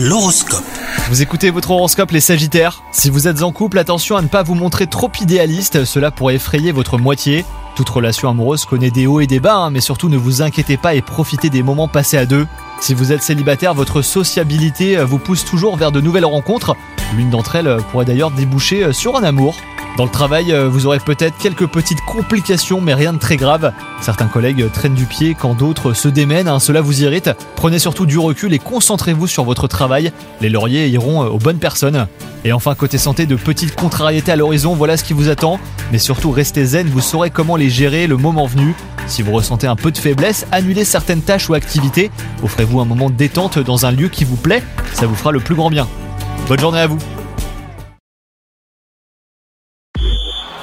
L'horoscope. Vous écoutez votre horoscope les Sagittaires Si vous êtes en couple, attention à ne pas vous montrer trop idéaliste, cela pourrait effrayer votre moitié. Toute relation amoureuse connaît des hauts et des bas, hein, mais surtout ne vous inquiétez pas et profitez des moments passés à deux. Si vous êtes célibataire, votre sociabilité vous pousse toujours vers de nouvelles rencontres. L'une d'entre elles pourrait d'ailleurs déboucher sur un amour. Dans le travail, vous aurez peut-être quelques petites complications, mais rien de très grave. Certains collègues traînent du pied quand d'autres se démènent, hein, cela vous irrite. Prenez surtout du recul et concentrez-vous sur votre travail. Les lauriers iront aux bonnes personnes. Et enfin, côté santé, de petites contrariétés à l'horizon, voilà ce qui vous attend. Mais surtout, restez zen, vous saurez comment les gérer le moment venu. Si vous ressentez un peu de faiblesse, annulez certaines tâches ou activités. Offrez-vous un moment de détente dans un lieu qui vous plaît, ça vous fera le plus grand bien. Bonne journée à vous